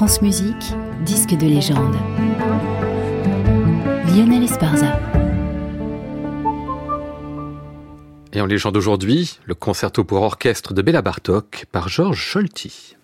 France Musique, disque de légende. Lionel Esparza. Et en légende aujourd'hui, le concerto pour orchestre de Béla Bartok par Georges Scholti.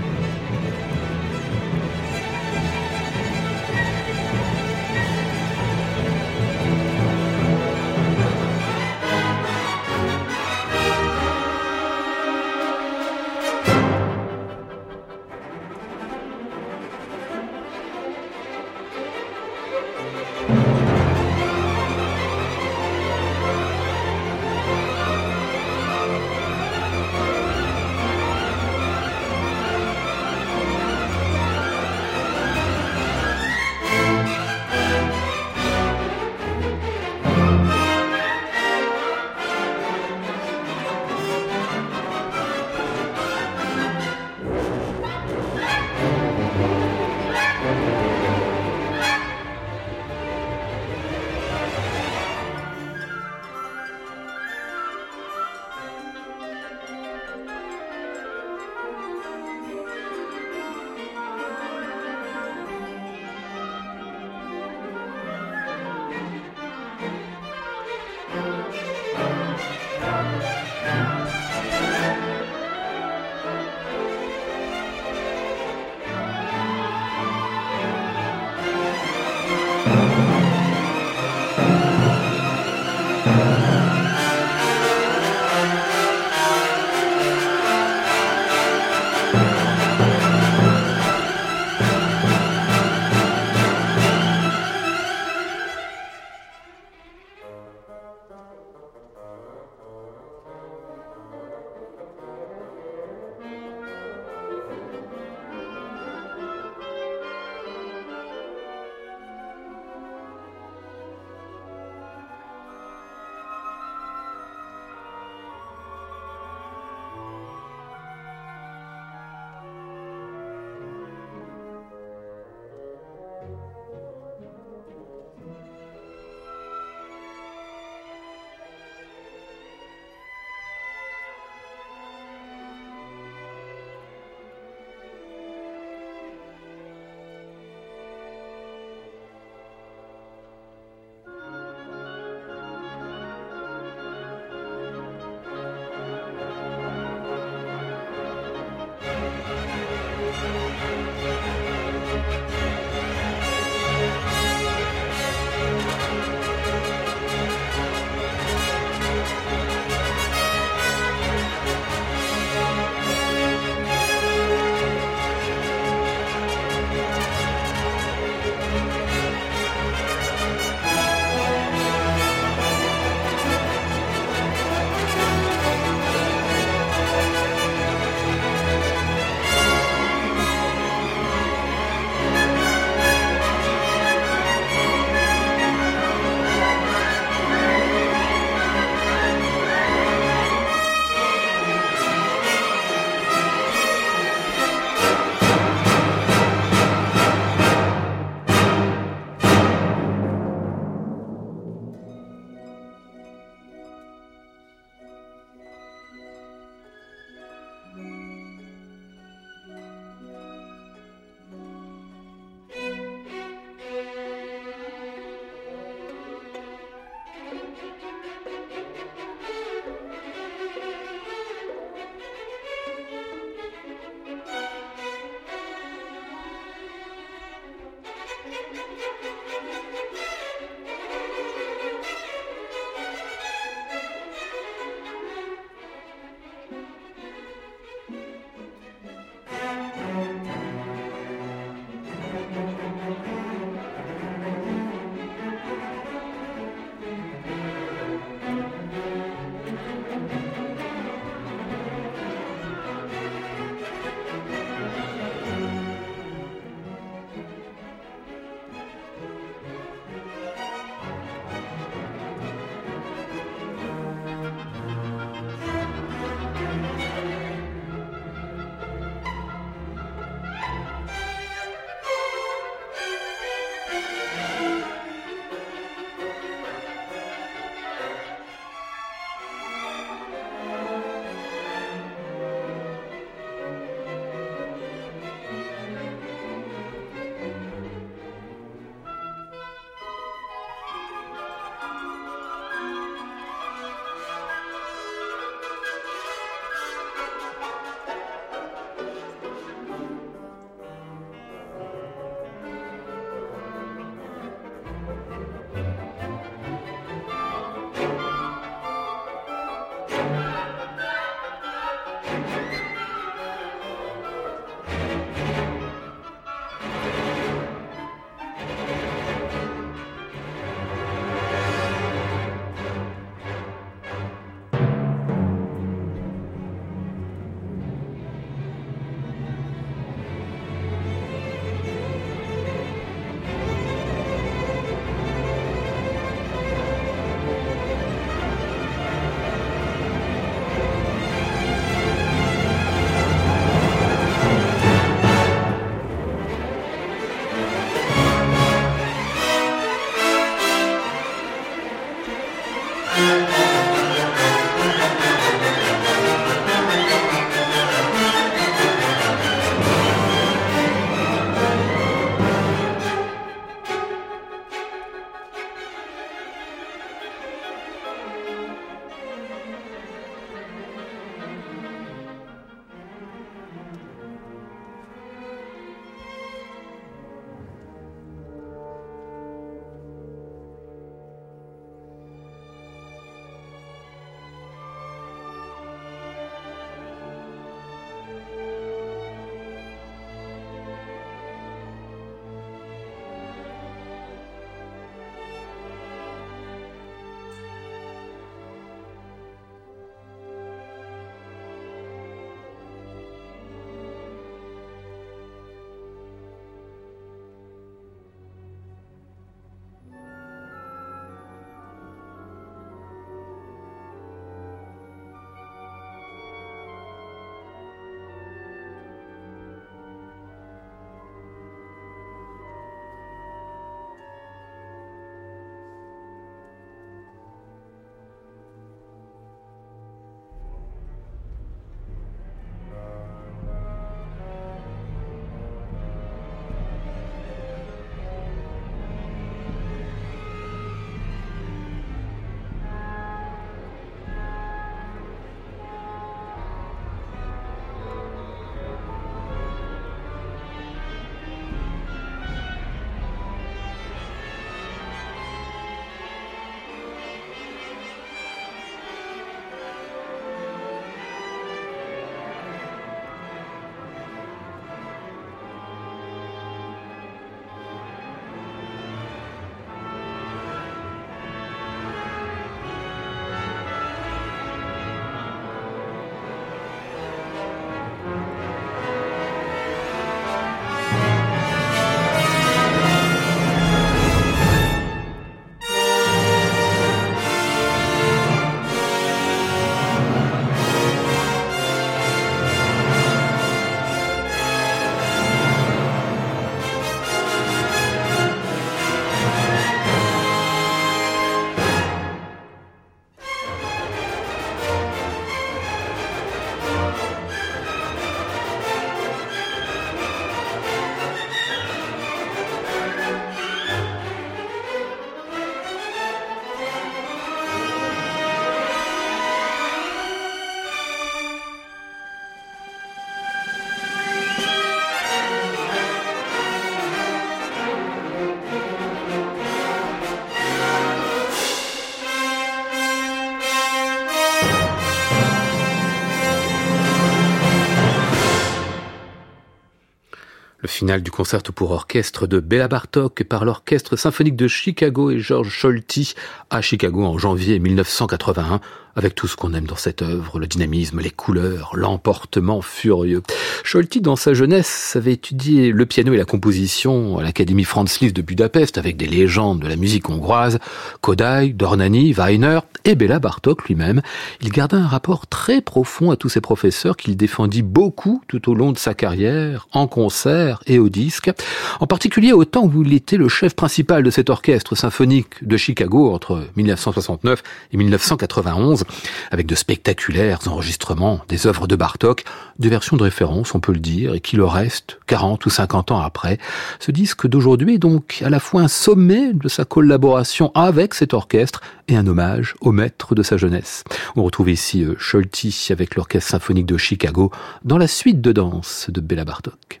Finale du concerto pour orchestre de Béla Bartok par l'Orchestre symphonique de Chicago et George Scholti à Chicago en janvier 1981 avec tout ce qu'on aime dans cette œuvre, le dynamisme, les couleurs, l'emportement furieux. Scholti, dans sa jeunesse, avait étudié le piano et la composition à l'Académie Franz Liszt de Budapest avec des légendes de la musique hongroise, Kodály, Dornani, Weiner et Béla Bartok lui-même. Il garda un rapport très profond à tous ces professeurs qu'il défendit beaucoup tout au long de sa carrière, en concert et au disque, en particulier au temps où il était le chef principal de cet orchestre symphonique de Chicago entre 1969 et 1991 avec de spectaculaires enregistrements des œuvres de Bartok, des versions de référence, on peut le dire, et qui le restent 40 ou 50 ans après. Ce disque d'aujourd'hui est donc à la fois un sommet de sa collaboration avec cet orchestre et un hommage au maître de sa jeunesse. On retrouve ici euh, Scholti avec l'Orchestre symphonique de Chicago dans la suite de danse de Bella Bartok.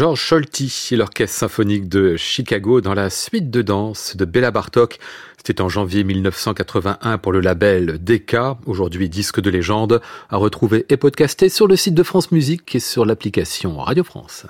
Georges Scholti et l'Orchestre symphonique de Chicago dans la suite de danse de Béla Bartok. C'était en janvier 1981 pour le label DK, aujourd'hui disque de légende, à retrouver et podcaster sur le site de France Musique et sur l'application Radio France.